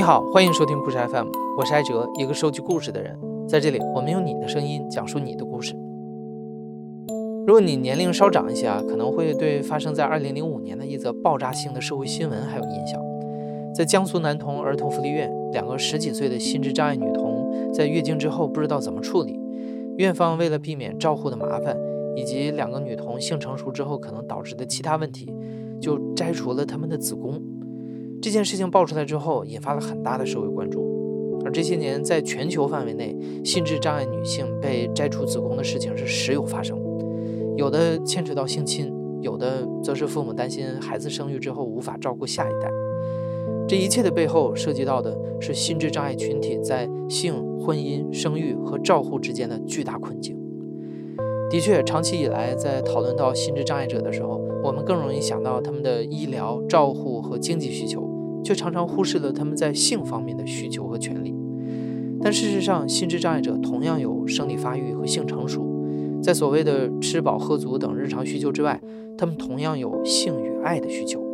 你好，欢迎收听故事 FM，我是艾哲，一个收集故事的人。在这里，我们用你的声音讲述你的故事。如果你年龄稍长一些啊，可能会对发生在2005年的一则爆炸性的社会新闻还有印象。在江苏南通儿童福利院，两个十几岁的心智障碍女童在月经之后不知道怎么处理，院方为了避免照护的麻烦，以及两个女童性成熟之后可能导致的其他问题，就摘除了她们的子宫。这件事情爆出来之后，引发了很大的社会关注。而这些年，在全球范围内，心智障碍女性被摘除子宫的事情是时有发生。有的牵扯到性侵，有的则是父母担心孩子生育之后无法照顾下一代。这一切的背后，涉及到的是心智障碍群体在性、婚姻、生育和照护之间的巨大困境。的确，长期以来，在讨论到心智障碍者的时候，我们更容易想到他们的医疗照护和经济需求。却常常忽视了他们在性方面的需求和权利。但事实上，心智障碍者同样有生理发育和性成熟，在所谓的吃饱喝足等日常需求之外，他们同样有性与爱的需求。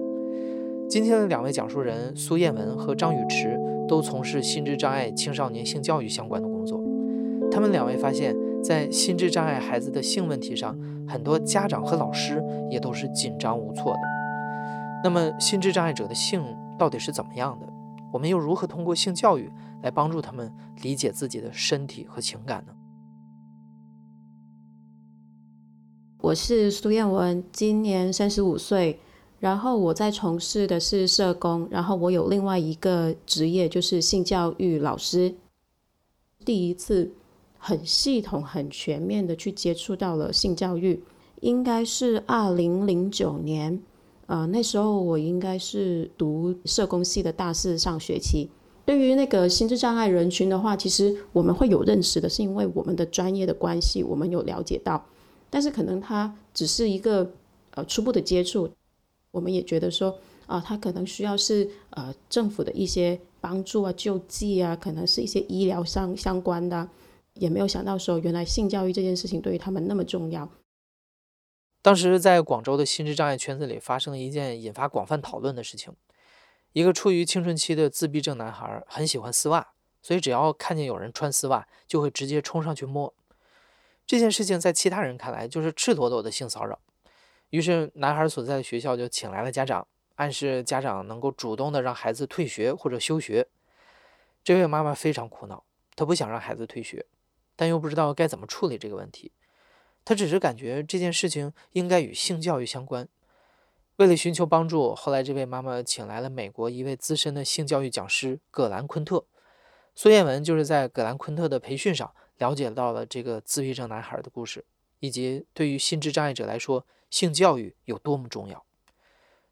今天的两位讲述人苏燕文和张雨驰都从事心智障碍青少年性教育相关的工作。他们两位发现，在心智障碍孩子的性问题上，很多家长和老师也都是紧张无措的。那么，心智障碍者的性？到底是怎么样的？我们又如何通过性教育来帮助他们理解自己的身体和情感呢？我是苏燕文，今年三十五岁，然后我在从事的是社工，然后我有另外一个职业就是性教育老师。第一次很系统、很全面的去接触到了性教育，应该是二零零九年。呃，那时候我应该是读社工系的大四上学期。对于那个心智障碍人群的话，其实我们会有认识的，是因为我们的专业的关系，我们有了解到。但是可能他只是一个呃初步的接触，我们也觉得说啊，他可能需要是呃政府的一些帮助啊、救济啊，可能是一些医疗上相关的，也没有想到说原来性教育这件事情对于他们那么重要。当时在广州的心智障碍圈子里发生了一件引发广泛讨论的事情：一个处于青春期的自闭症男孩很喜欢丝袜，所以只要看见有人穿丝袜，就会直接冲上去摸。这件事情在其他人看来就是赤裸裸的性骚扰。于是男孩所在的学校就请来了家长，暗示家长能够主动的让孩子退学或者休学。这位妈妈非常苦恼，她不想让孩子退学，但又不知道该怎么处理这个问题。他只是感觉这件事情应该与性教育相关。为了寻求帮助，后来这位妈妈请来了美国一位资深的性教育讲师葛兰昆特。苏燕文就是在葛兰昆特的培训上了解到了这个自闭症男孩的故事，以及对于心智障碍者来说，性教育有多么重要。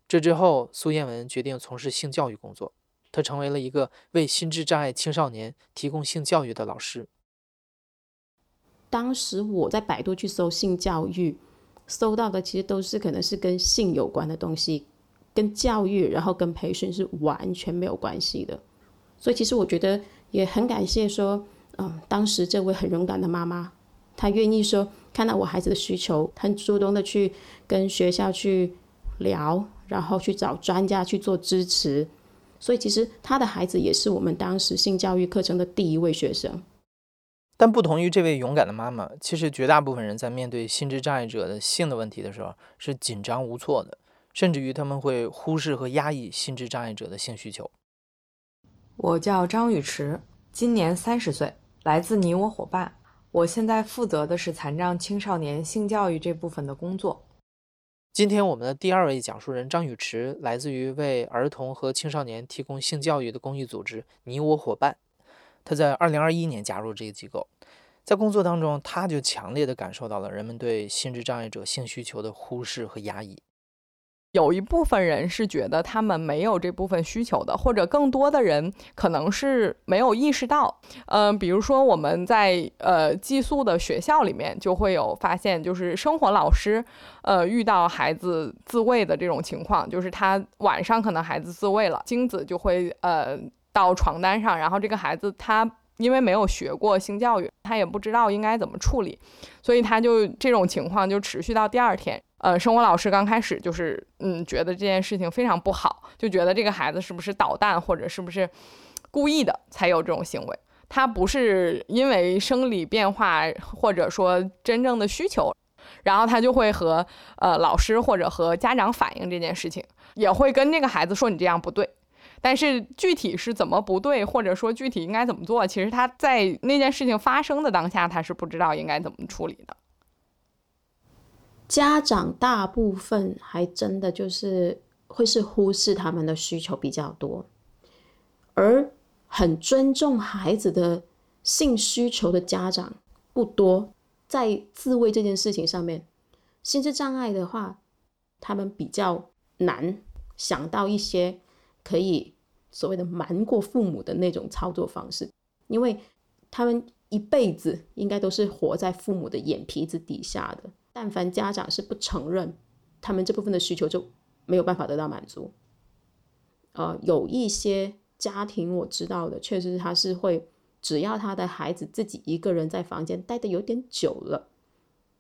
这之后，苏燕文决定从事性教育工作，她成为了一个为心智障碍青少年提供性教育的老师。当时我在百度去搜性教育，搜到的其实都是可能是跟性有关的东西，跟教育，然后跟培训是完全没有关系的。所以其实我觉得也很感谢说，嗯，当时这位很勇敢的妈妈，她愿意说看到我孩子的需求，很主动的去跟学校去聊，然后去找专家去做支持。所以其实她的孩子也是我们当时性教育课程的第一位学生。但不同于这位勇敢的妈妈，其实绝大部分人在面对心智障碍者的性的问题的时候是紧张无措的，甚至于他们会忽视和压抑心智障碍者的性需求。我叫张雨驰，今年三十岁，来自你我伙伴。我现在负责的是残障青少年性教育这部分的工作。今天我们的第二位讲述人张雨驰，来自于为儿童和青少年提供性教育的公益组织“你我伙伴”。他在二零二一年加入这个机构，在工作当中，他就强烈的感受到了人们对心智障碍者性需求的忽视和压抑。有一部分人是觉得他们没有这部分需求的，或者更多的人可能是没有意识到。嗯，比如说我们在呃寄宿的学校里面就会有发现，就是生活老师呃遇到孩子自慰的这种情况，就是他晚上可能孩子自慰了，精子就会呃。到床单上，然后这个孩子他因为没有学过性教育，他也不知道应该怎么处理，所以他就这种情况就持续到第二天。呃，生活老师刚开始就是嗯，觉得这件事情非常不好，就觉得这个孩子是不是捣蛋，或者是不是故意的才有这种行为，他不是因为生理变化或者说真正的需求，然后他就会和呃老师或者和家长反映这件事情，也会跟这个孩子说你这样不对。但是具体是怎么不对，或者说具体应该怎么做，其实他在那件事情发生的当下，他是不知道应该怎么处理的。家长大部分还真的就是会是忽视他们的需求比较多，而很尊重孩子的性需求的家长不多。在自慰这件事情上面，心智障碍的话，他们比较难想到一些可以所谓的瞒过父母的那种操作方式，因为他们一辈子应该都是活在父母的眼皮子底下的。但凡家长是不承认他们这部分的需求，就没有办法得到满足。呃，有一些家庭我知道的，确实他是会，只要他的孩子自己一个人在房间待的有点久了，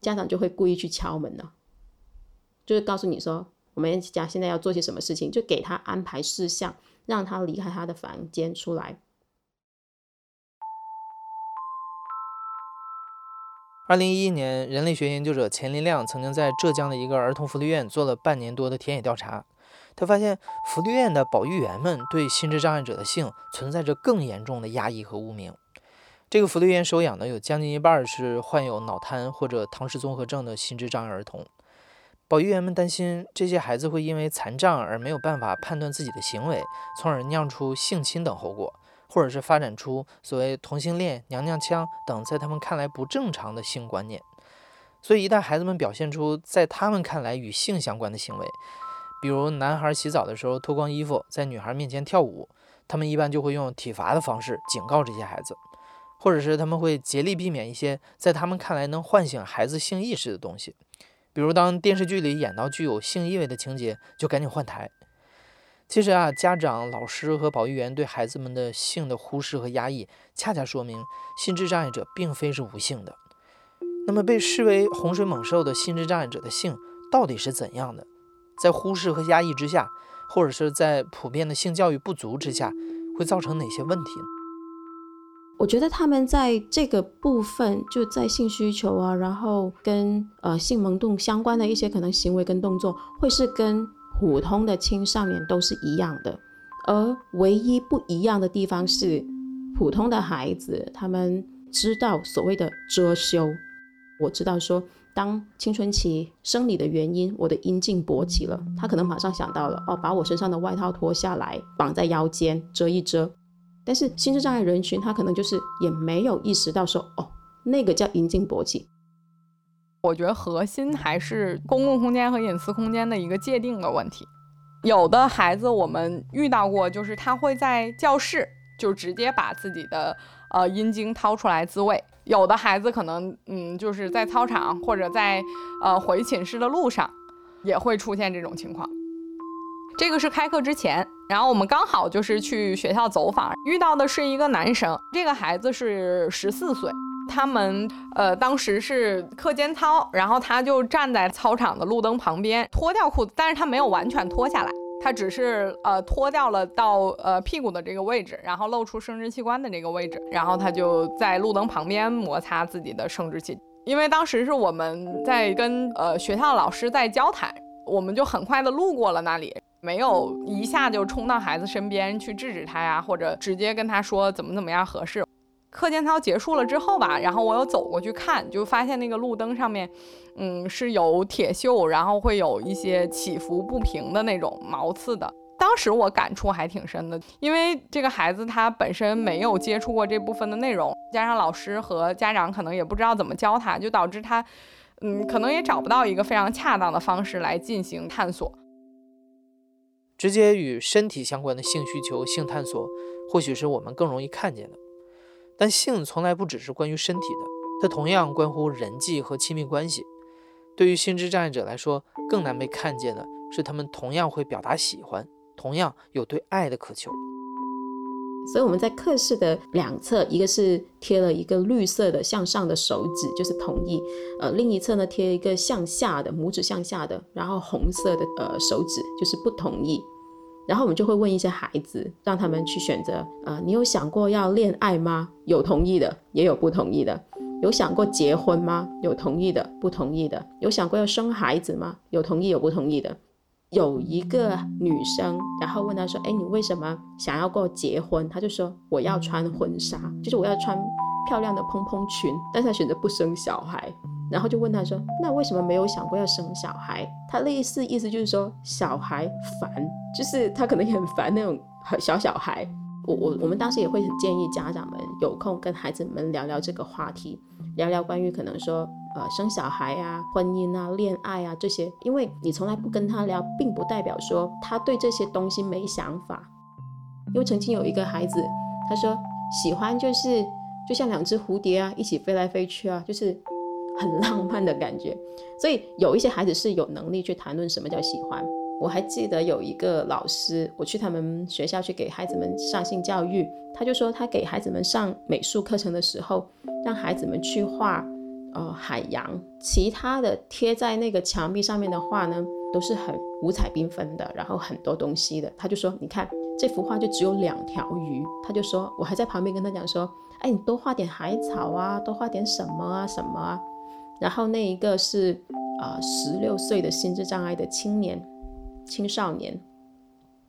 家长就会故意去敲门了，就是告诉你说，我们家现在要做些什么事情，就给他安排事项，让他离开他的房间出来。二零一一年，人类学研究者钱林亮曾经在浙江的一个儿童福利院做了半年多的田野调查。他发现，福利院的保育员们对心智障碍者的性存在着更严重的压抑和污名。这个福利院收养的有将近一半是患有脑瘫或者唐氏综合症的心智障碍儿童。保育员们担心，这些孩子会因为残障而没有办法判断自己的行为，从而酿出性侵等后果。或者是发展出所谓同性恋、娘娘腔等在他们看来不正常的性观念，所以一旦孩子们表现出在他们看来与性相关的行为，比如男孩洗澡的时候脱光衣服在女孩面前跳舞，他们一般就会用体罚的方式警告这些孩子，或者是他们会竭力避免一些在他们看来能唤醒孩子性意识的东西，比如当电视剧里演到具有性意味的情节，就赶紧换台。其实啊，家长、老师和保育员对孩子们的性的忽视和压抑，恰恰说明心智障碍者并非是无性的。那么，被视为洪水猛兽的心智障碍者的性到底是怎样的？在忽视和压抑之下，或者是在普遍的性教育不足之下，会造成哪些问题呢？我觉得他们在这个部分，就在性需求啊，然后跟呃性萌动相关的一些可能行为跟动作，会是跟。普通的青少年都是一样的，而唯一不一样的地方是，普通的孩子他们知道所谓的遮羞。我知道说，当青春期生理的原因，我的阴茎勃起了，他可能马上想到了哦，把我身上的外套脱下来，绑在腰间遮一遮。但是心智障碍人群，他可能就是也没有意识到说哦，那个叫阴茎勃起。我觉得核心还是公共空间和隐私空间的一个界定的问题。有的孩子我们遇到过，就是他会在教室就直接把自己的呃阴茎掏出来自慰；有的孩子可能嗯就是在操场或者在呃回寝室的路上也会出现这种情况。这个是开课之前，然后我们刚好就是去学校走访，遇到的是一个男生，这个孩子是十四岁。他们呃，当时是课间操，然后他就站在操场的路灯旁边，脱掉裤子，但是他没有完全脱下来，他只是呃脱掉了到呃屁股的这个位置，然后露出生殖器官的这个位置，然后他就在路灯旁边摩擦自己的生殖器。因为当时是我们在跟呃学校老师在交谈，我们就很快的路过了那里，没有一下就冲到孩子身边去制止他呀，或者直接跟他说怎么怎么样合适。课间操结束了之后吧，然后我又走过去看，就发现那个路灯上面，嗯，是有铁锈，然后会有一些起伏不平的那种毛刺的。当时我感触还挺深的，因为这个孩子他本身没有接触过这部分的内容，加上老师和家长可能也不知道怎么教他，就导致他，嗯，可能也找不到一个非常恰当的方式来进行探索。直接与身体相关的性需求、性探索，或许是我们更容易看见的。但性从来不只是关于身体的，它同样关乎人际和亲密关系。对于心智障碍者来说，更难被看见的是，他们同样会表达喜欢，同样有对爱的渴求。所以我们在课室的两侧，一个是贴了一个绿色的向上的手指，就是同意；呃，另一侧呢贴一个向下的拇指向下的，然后红色的呃手指就是不同意。然后我们就会问一些孩子，让他们去选择。呃，你有想过要恋爱吗？有同意的，也有不同意的。有想过结婚吗？有同意的，不同意的。有想过要生孩子吗？有同意，有不同意的。有一个女生，然后问他说：“哎，你为什么想要过结婚？”他就说：“我要穿婚纱，就是我要穿漂亮的蓬蓬裙。”但是他选择不生小孩。然后就问他说：“那为什么没有想过要生小孩？”他类似意思就是说小孩烦，就是他可能也很烦那种小小孩。我我我们当时也会建议家长们有空跟孩子们聊聊这个话题，聊聊关于可能说呃生小孩啊、婚姻啊、恋爱啊这些，因为你从来不跟他聊，并不代表说他对这些东西没想法。因为曾经有一个孩子，他说喜欢就是就像两只蝴蝶啊，一起飞来飞去啊，就是。很浪漫的感觉，所以有一些孩子是有能力去谈论什么叫喜欢。我还记得有一个老师，我去他们学校去给孩子们上性教育，他就说他给孩子们上美术课程的时候，让孩子们去画呃海洋，其他的贴在那个墙壁上面的画呢，都是很五彩缤纷的，然后很多东西的。他就说，你看这幅画就只有两条鱼，他就说，我还在旁边跟他讲说，哎，你多画点海草啊，多画点什么啊，什么啊。然后那一个是啊十六岁的心智障碍的青年青少年，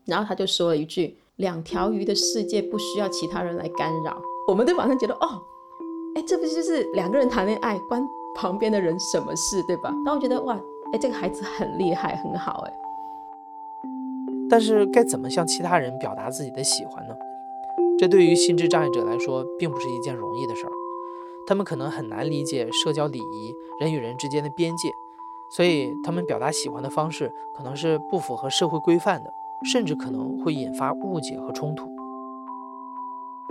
然后他就说了一句：“两条鱼的世界不需要其他人来干扰。”我们都马上觉得哦，哎，这不就是两个人谈恋爱，关旁边的人什么事，对吧？那我觉得哇，哎，这个孩子很厉害，很好，哎。但是该怎么向其他人表达自己的喜欢呢？这对于心智障碍者来说，并不是一件容易的事儿。他们可能很难理解社交礼仪、人与人之间的边界，所以他们表达喜欢的方式可能是不符合社会规范的，甚至可能会引发误解和冲突。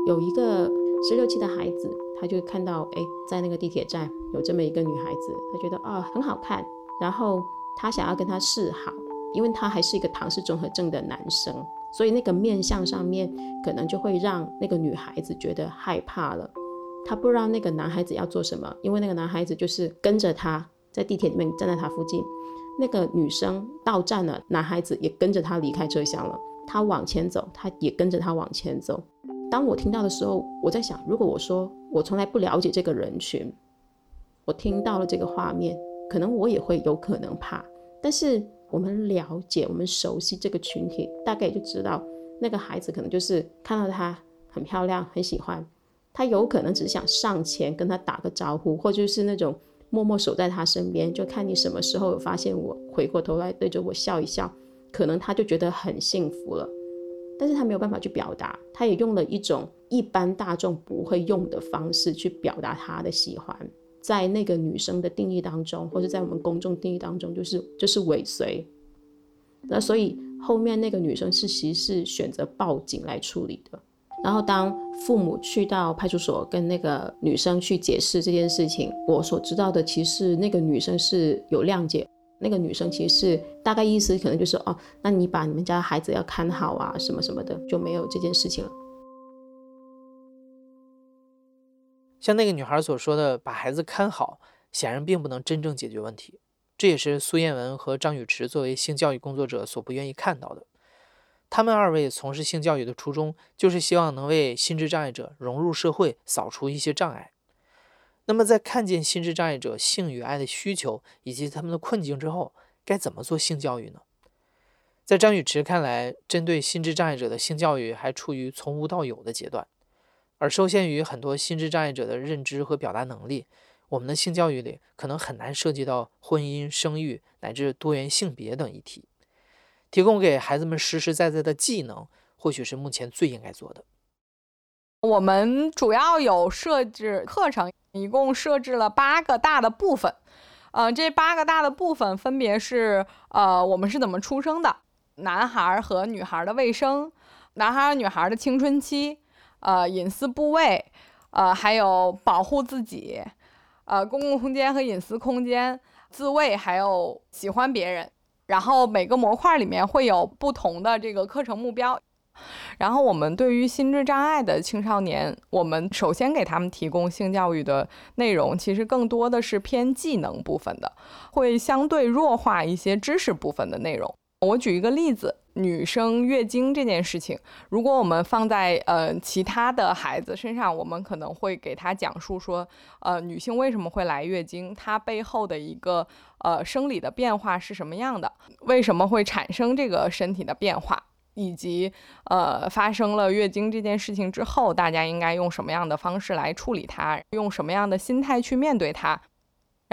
有一个十六七的孩子，他就看到，哎，在那个地铁站有这么一个女孩子，他觉得啊很好看，然后他想要跟她示好，因为他还是一个唐氏综合症的男生，所以那个面相上面可能就会让那个女孩子觉得害怕了。他不知道那个男孩子要做什么，因为那个男孩子就是跟着他在地铁里面站在他附近。那个女生到站了，男孩子也跟着他离开车厢了。他往前走，他也跟着他往前走。当我听到的时候，我在想，如果我说我从来不了解这个人群，我听到了这个画面，可能我也会有可能怕。但是我们了解，我们熟悉这个群体，大概就知道那个孩子可能就是看到她很漂亮，很喜欢。他有可能只想上前跟他打个招呼，或者是那种默默守在他身边，就看你什么时候有发现我，回过头来对着我笑一笑，可能他就觉得很幸福了。但是他没有办法去表达，他也用了一种一般大众不会用的方式去表达他的喜欢，在那个女生的定义当中，或者在我们公众定义当中，就是就是尾随。那所以后面那个女生是其实是选择报警来处理的。然后，当父母去到派出所跟那个女生去解释这件事情，我所知道的，其实那个女生是有谅解。那个女生其实大概意思可能就是哦，那你把你们家孩子要看好啊，什么什么的，就没有这件事情了。像那个女孩所说的，把孩子看好，显然并不能真正解决问题。这也是苏燕文和张雨驰作为性教育工作者所不愿意看到的。他们二位从事性教育的初衷，就是希望能为心智障碍者融入社会，扫除一些障碍。那么，在看见心智障碍者性与爱的需求以及他们的困境之后，该怎么做性教育呢？在张雨驰看来，针对心智障碍者的性教育还处于从无到有的阶段，而受限于很多心智障碍者的认知和表达能力，我们的性教育里可能很难涉及到婚姻、生育乃至多元性别等议题。提供给孩子们实实在在的技能，或许是目前最应该做的。我们主要有设置课程，一共设置了八个大的部分。呃，这八个大的部分分别是：呃，我们是怎么出生的？男孩和女孩的卫生，男孩女孩的青春期，呃，隐私部位，呃，还有保护自己，呃，公共空间和隐私空间，自慰，还有喜欢别人。然后每个模块里面会有不同的这个课程目标，然后我们对于心智障碍的青少年，我们首先给他们提供性教育的内容，其实更多的是偏技能部分的，会相对弱化一些知识部分的内容。我举一个例子，女生月经这件事情，如果我们放在呃其他的孩子身上，我们可能会给他讲述说，呃，女性为什么会来月经，它背后的一个呃生理的变化是什么样的，为什么会产生这个身体的变化，以及呃发生了月经这件事情之后，大家应该用什么样的方式来处理它，用什么样的心态去面对它。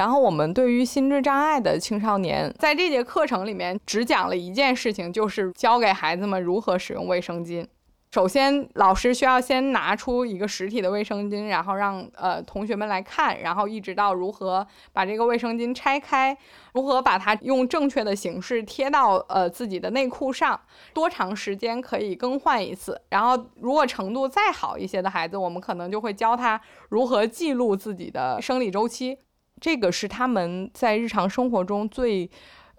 然后我们对于心智障碍的青少年，在这节课程里面只讲了一件事情，就是教给孩子们如何使用卫生巾。首先，老师需要先拿出一个实体的卫生巾，然后让呃同学们来看，然后一直到如何把这个卫生巾拆开，如何把它用正确的形式贴到呃自己的内裤上，多长时间可以更换一次。然后，如果程度再好一些的孩子，我们可能就会教他如何记录自己的生理周期。这个是他们在日常生活中最，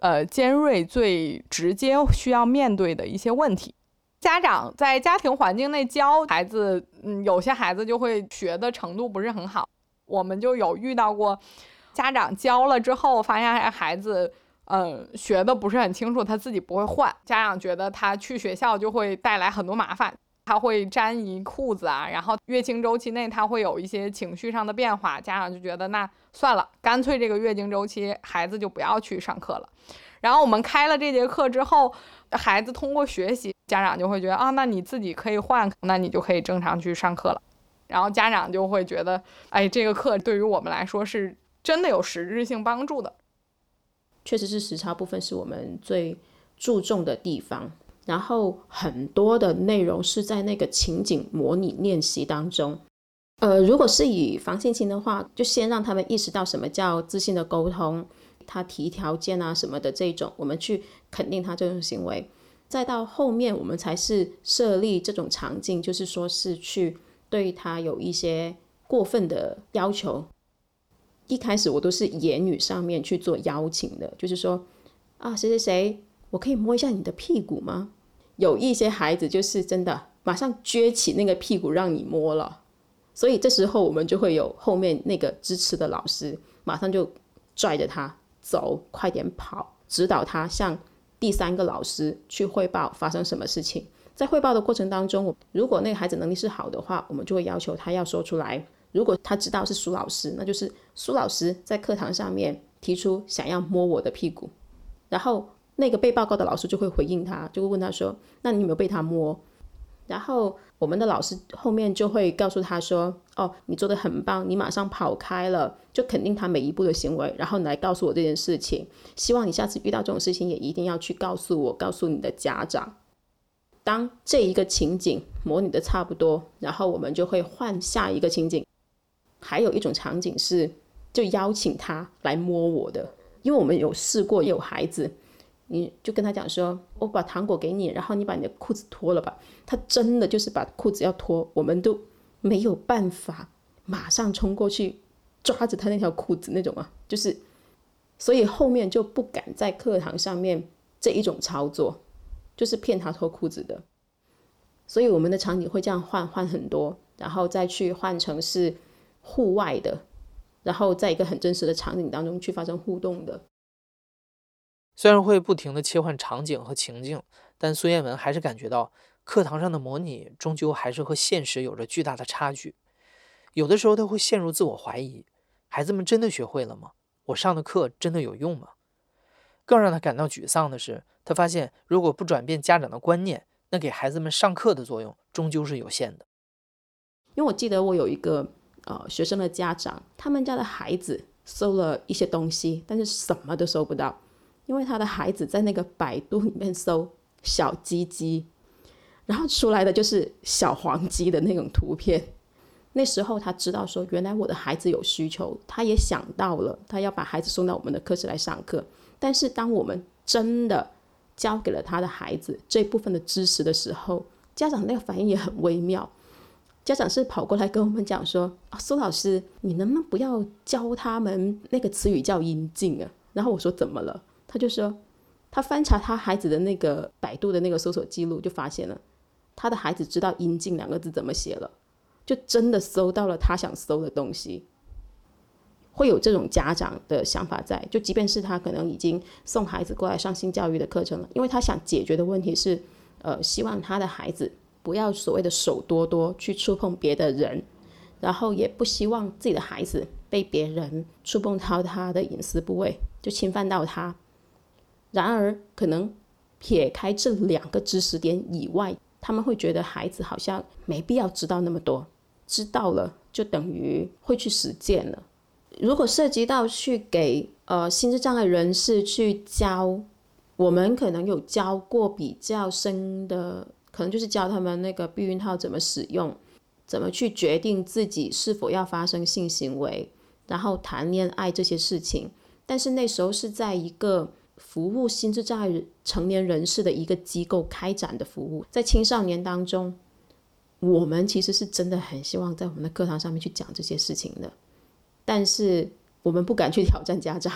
呃尖锐、最直接需要面对的一些问题。家长在家庭环境内教孩子，嗯，有些孩子就会学的程度不是很好。我们就有遇到过，家长教了之后，发现孩子，嗯，学的不是很清楚，他自己不会换。家长觉得他去学校就会带来很多麻烦。他会沾一裤子啊，然后月经周期内他会有一些情绪上的变化，家长就觉得那算了，干脆这个月经周期孩子就不要去上课了。然后我们开了这节课之后，孩子通过学习，家长就会觉得啊，那你自己可以换，那你就可以正常去上课了。然后家长就会觉得，哎，这个课对于我们来说是真的有实质性帮助的。确实是时差部分是我们最注重的地方。然后很多的内容是在那个情景模拟练习当中，呃，如果是以防性侵的话，就先让他们意识到什么叫自信的沟通，他提条件啊什么的这种，我们去肯定他这种行为，再到后面我们才是设立这种场景，就是说是去对他有一些过分的要求。一开始我都是言语上面去做邀请的，就是说啊谁谁谁。我可以摸一下你的屁股吗？有一些孩子就是真的马上撅起那个屁股让你摸了，所以这时候我们就会有后面那个支持的老师马上就拽着他走，快点跑，指导他向第三个老师去汇报发生什么事情。在汇报的过程当中，如果那个孩子能力是好的话，我们就会要求他要说出来。如果他知道是苏老师，那就是苏老师在课堂上面提出想要摸我的屁股，然后。那个被报告的老师就会回应他，就会问他说：“那你有没有被他摸？”然后我们的老师后面就会告诉他说：“哦，你做的很棒，你马上跑开了，就肯定他每一步的行为，然后你来告诉我这件事情。希望你下次遇到这种事情也一定要去告诉我，告诉你的家长。当这一个情景模拟的差不多，然后我们就会换下一个情景。还有一种场景是，就邀请他来摸我的，因为我们有试过有孩子。”你就跟他讲说，我把糖果给你，然后你把你的裤子脱了吧。他真的就是把裤子要脱，我们都没有办法马上冲过去抓着他那条裤子那种啊，就是，所以后面就不敢在课堂上面这一种操作，就是骗他脱裤子的。所以我们的场景会这样换换很多，然后再去换成是户外的，然后在一个很真实的场景当中去发生互动的。虽然会不停地切换场景和情境，但苏彦文还是感觉到课堂上的模拟终究还是和现实有着巨大的差距。有的时候他会陷入自我怀疑：孩子们真的学会了吗？我上的课真的有用吗？更让他感到沮丧的是，他发现如果不转变家长的观念，那给孩子们上课的作用终究是有限的。因为我记得我有一个呃学生的家长，他们家的孩子搜了一些东西，但是什么都搜不到。因为他的孩子在那个百度里面搜“小鸡鸡”，然后出来的就是小黄鸡的那种图片。那时候他知道说，原来我的孩子有需求，他也想到了，他要把孩子送到我们的课室来上课。但是当我们真的教给了他的孩子这部分的知识的时候，家长那个反应也很微妙。家长是跑过来跟我们讲说：“啊，苏老师，你能不能不要教他们那个词语叫阴茎啊？”然后我说：“怎么了？”他就说，他翻查他孩子的那个百度的那个搜索记录，就发现了他的孩子知道“阴茎”两个字怎么写了，就真的搜到了他想搜的东西。会有这种家长的想法在，就即便是他可能已经送孩子过来上性教育的课程了，因为他想解决的问题是，呃，希望他的孩子不要所谓的手多多去触碰别的人，然后也不希望自己的孩子被别人触碰到他的隐私部位，就侵犯到他。然而，可能撇开这两个知识点以外，他们会觉得孩子好像没必要知道那么多，知道了就等于会去实践了。如果涉及到去给呃心智障碍人士去教，我们可能有教过比较深的，可能就是教他们那个避孕套怎么使用，怎么去决定自己是否要发生性行为，然后谈恋爱这些事情。但是那时候是在一个服务心智障碍成年人士的一个机构开展的服务，在青少年当中，我们其实是真的很希望在我们的课堂上面去讲这些事情的。但是我们不敢去挑战家长，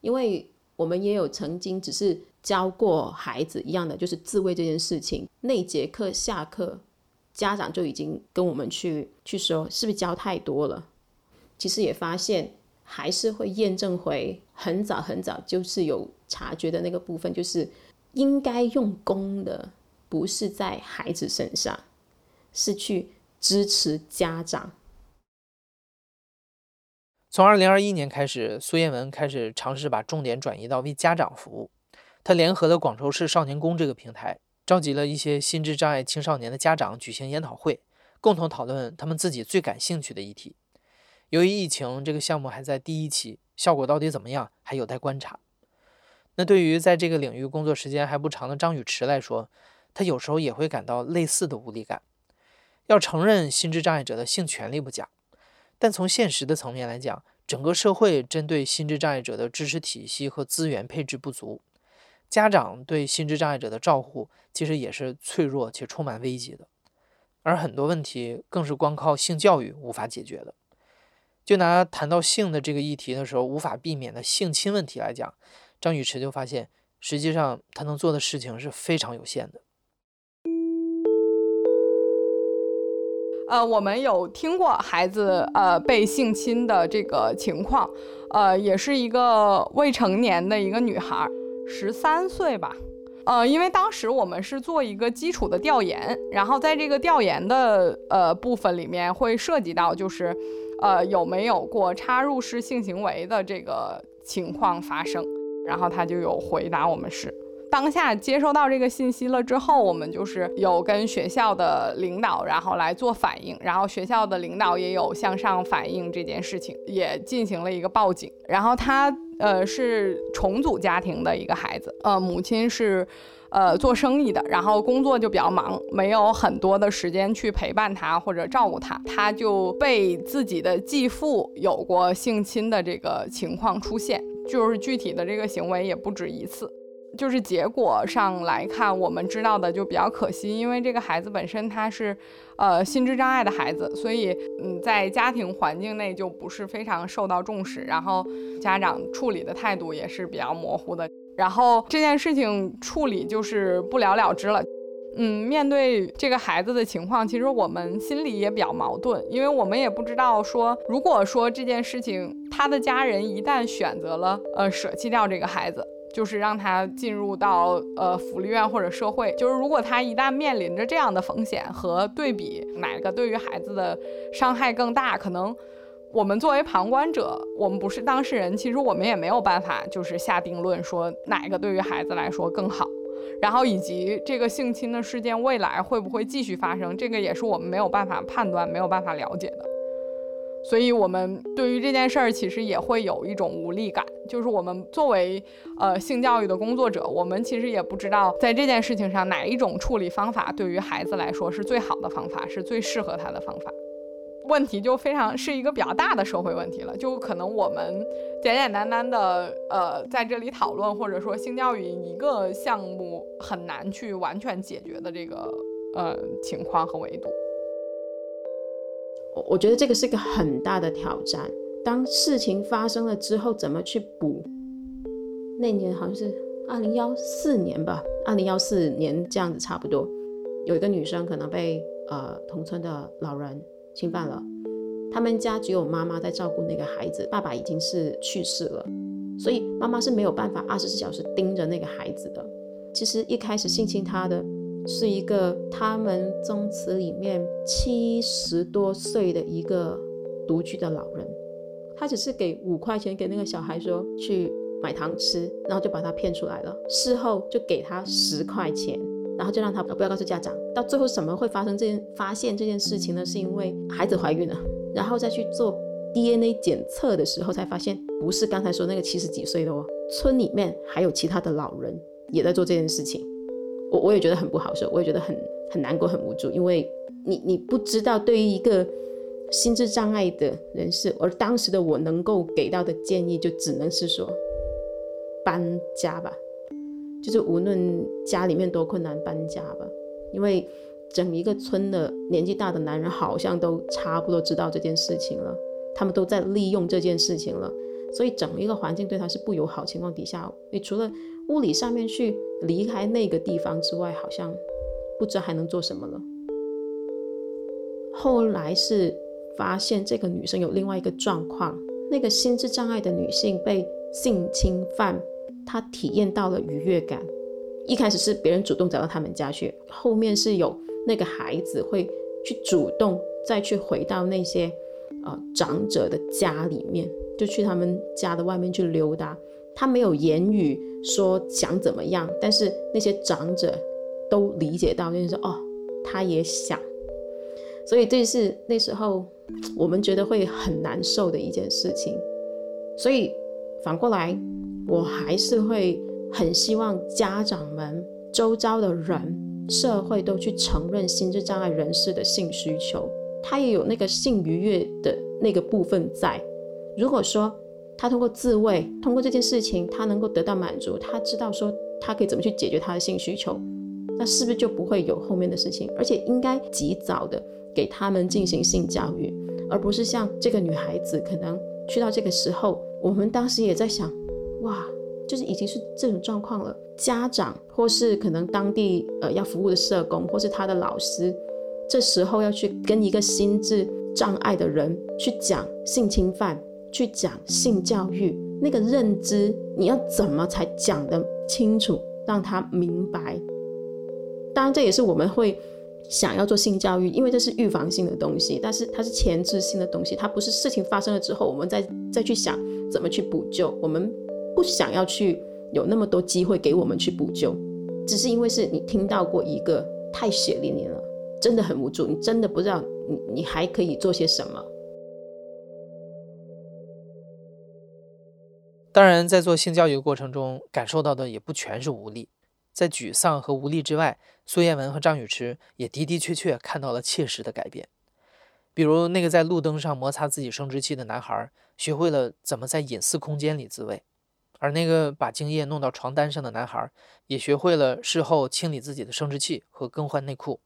因为我们也有曾经只是教过孩子一样的，就是自慰这件事情。那节课下课，家长就已经跟我们去去说，是不是教太多了？其实也发现，还是会验证回很早很早就是有察觉的那个部分，就是应该用功的不是在孩子身上，是去支持家长。从二零二一年开始，苏彦文开始尝试把重点转移到为家长服务。他联合了广州市少年宫这个平台，召集了一些心智障碍青少年的家长举行研讨会，共同讨论他们自己最感兴趣的议题。由于疫情，这个项目还在第一期，效果到底怎么样还有待观察。那对于在这个领域工作时间还不长的张雨驰来说，他有时候也会感到类似的无力感。要承认心智障碍者的性权利不假。但从现实的层面来讲，整个社会针对心智障碍者的支持体系和资源配置不足，家长对心智障碍者的照护其实也是脆弱且充满危机的，而很多问题更是光靠性教育无法解决的。就拿谈到性的这个议题的时候无法避免的性侵问题来讲，张雨驰就发现，实际上他能做的事情是非常有限的。呃，我们有听过孩子呃被性侵的这个情况，呃，也是一个未成年的一个女孩，十三岁吧。呃，因为当时我们是做一个基础的调研，然后在这个调研的呃部分里面会涉及到，就是呃有没有过插入式性行为的这个情况发生，然后他就有回答我们是。当下接收到这个信息了之后，我们就是有跟学校的领导，然后来做反应，然后学校的领导也有向上反映这件事情，也进行了一个报警。然后他呃是重组家庭的一个孩子，呃母亲是呃做生意的，然后工作就比较忙，没有很多的时间去陪伴他或者照顾他，他就被自己的继父有过性侵的这个情况出现，就是具体的这个行为也不止一次。就是结果上来看，我们知道的就比较可惜，因为这个孩子本身他是，呃，心智障碍的孩子，所以嗯，在家庭环境内就不是非常受到重视，然后家长处理的态度也是比较模糊的，然后这件事情处理就是不了了之了。嗯，面对这个孩子的情况，其实我们心里也比较矛盾，因为我们也不知道说，如果说这件事情他的家人一旦选择了呃舍弃掉这个孩子。就是让他进入到呃福利院或者社会，就是如果他一旦面临着这样的风险和对比，哪个对于孩子的伤害更大？可能我们作为旁观者，我们不是当事人，其实我们也没有办法就是下定论说哪个对于孩子来说更好。然后以及这个性侵的事件未来会不会继续发生，这个也是我们没有办法判断、没有办法了解的。所以，我们对于这件事儿其实也会有一种无力感，就是我们作为呃性教育的工作者，我们其实也不知道在这件事情上哪一种处理方法对于孩子来说是最好的方法，是最适合他的方法。问题就非常是一个比较大的社会问题了，就可能我们简简单单的呃在这里讨论，或者说性教育一个项目很难去完全解决的这个呃情况和维度。我我觉得这个是一个很大的挑战。当事情发生了之后，怎么去补？那年好像是二零幺四年吧，二零幺四年这样子差不多，有一个女生可能被呃同村的老人侵犯了，他们家只有妈妈在照顾那个孩子，爸爸已经是去世了，所以妈妈是没有办法二十四小时盯着那个孩子的。其实一开始性侵他的是一个他们宗祠里面七十多岁的一个独居的老人，他只是给五块钱给那个小孩说去买糖吃，然后就把他骗出来了。事后就给他十块钱，然后就让他不要告诉家长。到最后什么会发生这件发现这件事情呢？是因为孩子怀孕了，然后再去做 DNA 检测的时候才发现不是刚才说那个七十几岁的哦，村里面还有其他的老人也在做这件事情。我我也觉得很不好受，我也觉得很很难过、很无助，因为你你不知道对于一个心智障碍的人士，而当时的我能够给到的建议就只能是说搬家吧，就是无论家里面多困难，搬家吧，因为整一个村的年纪大的男人好像都差不多知道这件事情了，他们都在利用这件事情了，所以整一个环境对他是不友好情况底下，你除了物理上面去离开那个地方之外，好像不知道还能做什么了。后来是发现这个女生有另外一个状况，那个心智障碍的女性被性侵犯，他体验到了愉悦感。一开始是别人主动找到他们家去，后面是有那个孩子会去主动再去回到那些呃长者的家里面，就去他们家的外面去溜达。他没有言语说想怎么样，但是那些长者都理解到，就是说哦，他也想。所以这是那时候我们觉得会很难受的一件事情。所以反过来，我还是会很希望家长们、周遭的人、社会都去承认心智障碍人士的性需求，他也有那个性愉悦的那个部分在。如果说他通过自慰，通过这件事情，他能够得到满足，他知道说他可以怎么去解决他的性需求，那是不是就不会有后面的事情？而且应该及早的。给他们进行性教育，而不是像这个女孩子，可能去到这个时候，我们当时也在想，哇，就是已经是这种状况了。家长或是可能当地呃要服务的社工，或是他的老师，这时候要去跟一个心智障碍的人去讲性侵犯，去讲性教育，那个认知你要怎么才讲得清楚，让他明白？当然，这也是我们会。想要做性教育，因为这是预防性的东西，但是它是前置性的东西，它不是事情发生了之后我们再再去想怎么去补救。我们不想要去有那么多机会给我们去补救，只是因为是你听到过一个太血淋淋了，真的很无助，你真的不知道你你还可以做些什么。当然，在做性教育的过程中，感受到的也不全是无力。在沮丧和无力之外，苏彦文和张雨池也的的确确看到了切实的改变。比如，那个在路灯上摩擦自己生殖器的男孩，学会了怎么在隐私空间里自慰；而那个把精液弄到床单上的男孩，也学会了事后清理自己的生殖器和更换内裤。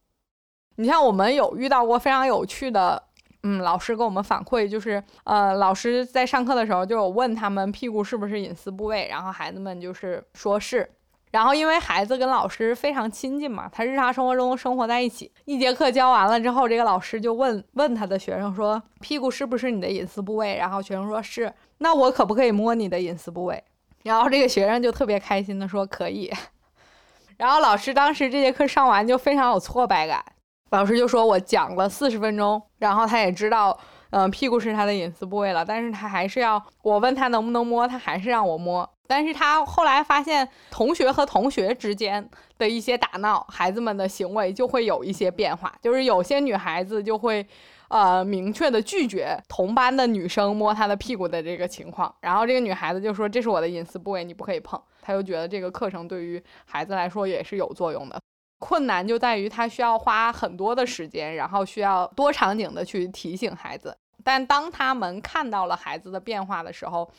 你像我们有遇到过非常有趣的，嗯，老师给我们反馈，就是呃，老师在上课的时候就有问他们屁股是不是隐私部位，然后孩子们就是说是。然后，因为孩子跟老师非常亲近嘛，他日常生活中生活在一起。一节课教完了之后，这个老师就问问他的学生说：“屁股是不是你的隐私部位？”然后学生说是。那我可不可以摸你的隐私部位？然后这个学生就特别开心的说：“可以。”然后老师当时这节课上完就非常有挫败感。老师就说：“我讲了四十分钟，然后他也知道，嗯，屁股是他的隐私部位了，但是他还是要我问他能不能摸，他还是让我摸。”但是他后来发现，同学和同学之间的一些打闹，孩子们的行为就会有一些变化。就是有些女孩子就会，呃，明确的拒绝同班的女生摸她的屁股的这个情况。然后这个女孩子就说：“这是我的隐私部位，你不可以碰。”她就觉得这个课程对于孩子来说也是有作用的。困难就在于他需要花很多的时间，然后需要多场景的去提醒孩子。但当他们看到了孩子的变化的时候，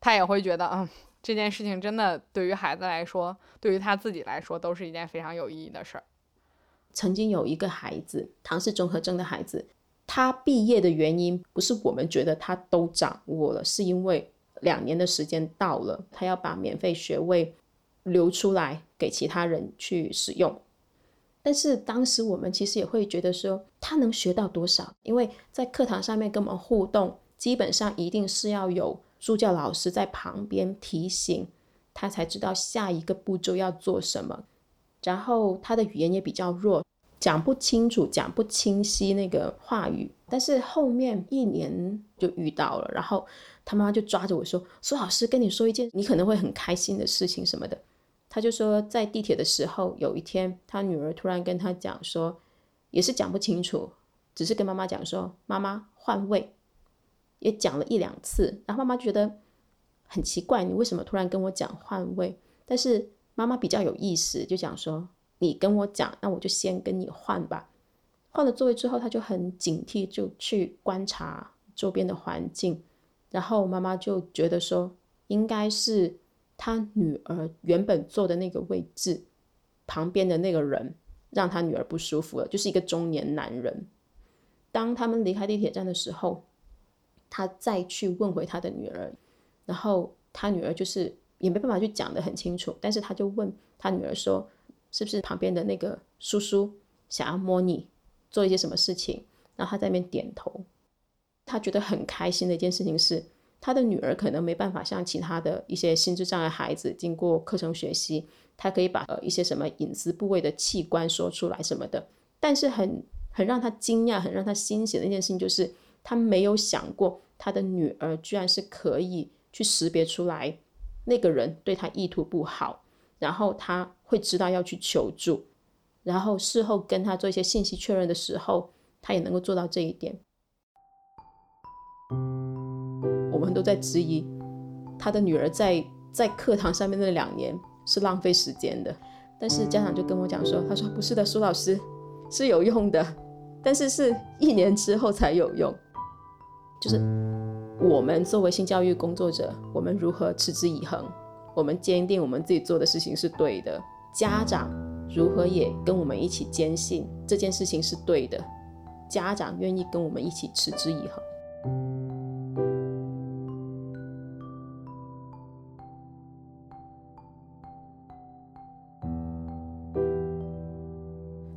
他也会觉得，嗯。这件事情真的对于孩子来说，对于他自己来说，都是一件非常有意义的事儿。曾经有一个孩子，唐氏综合症的孩子，他毕业的原因不是我们觉得他都掌握了，是因为两年的时间到了，他要把免费学位留出来给其他人去使用。但是当时我们其实也会觉得说，他能学到多少？因为在课堂上面跟我们互动，基本上一定是要有助教老师在旁边提醒，他才知道下一个步骤要做什么。然后他的语言也比较弱，讲不清楚，讲不清晰那个话语。但是后面一年就遇到了，然后他妈妈就抓着我说：“苏老师，跟你说一件你可能会很开心的事情什么的。”他就说，在地铁的时候，有一天，他女儿突然跟他讲说，也是讲不清楚，只是跟妈妈讲说，妈妈换位，也讲了一两次，然后妈妈觉得很奇怪，你为什么突然跟我讲换位？但是妈妈比较有意思，就讲说，你跟我讲，那我就先跟你换吧。换了座位之后，他就很警惕，就去观察周边的环境，然后妈妈就觉得说，应该是。他女儿原本坐的那个位置旁边的那个人，让他女儿不舒服了，就是一个中年男人。当他们离开地铁站的时候，他再去问回他的女儿，然后他女儿就是也没办法去讲的很清楚，但是他就问他女儿说：“是不是旁边的那个叔叔想要摸你，做一些什么事情？”然后他在那边点头。他觉得很开心的一件事情是。他的女儿可能没办法像其他的一些心智障碍孩子，经过课程学习，他可以把呃一些什么隐私部位的器官说出来什么的。但是很很让他惊讶、很让他欣喜的一件事情，就是他没有想过他的女儿居然是可以去识别出来那个人对他意图不好，然后他会知道要去求助，然后事后跟他做一些信息确认的时候，他也能够做到这一点。我们都在质疑他的女儿在在课堂上面那两年是浪费时间的，但是家长就跟我讲说，他说不是的，苏老师是有用的，但是是一年之后才有用。就是我们作为性教育工作者，我们如何持之以恒？我们坚定我们自己做的事情是对的，家长如何也跟我们一起坚信这件事情是对的，家长愿意跟我们一起持之以恒。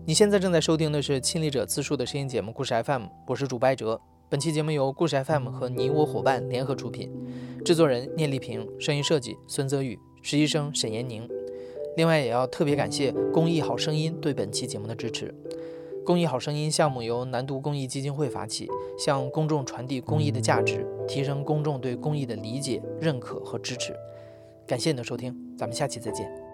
你现在正在收听的是亲历者自述的声音节目《故事 FM》，我是主播哲。本期节目由故事 FM 和你我伙伴联合出品，制作人聂丽萍，声音设计孙泽宇，实习生沈延宁。另外，也要特别感谢公益好声音对本期节目的支持。公益好声音项目由南都公益基金会发起，向公众传递公益的价值，提升公众对公益的理解、认可和支持。感谢你的收听，咱们下期再见。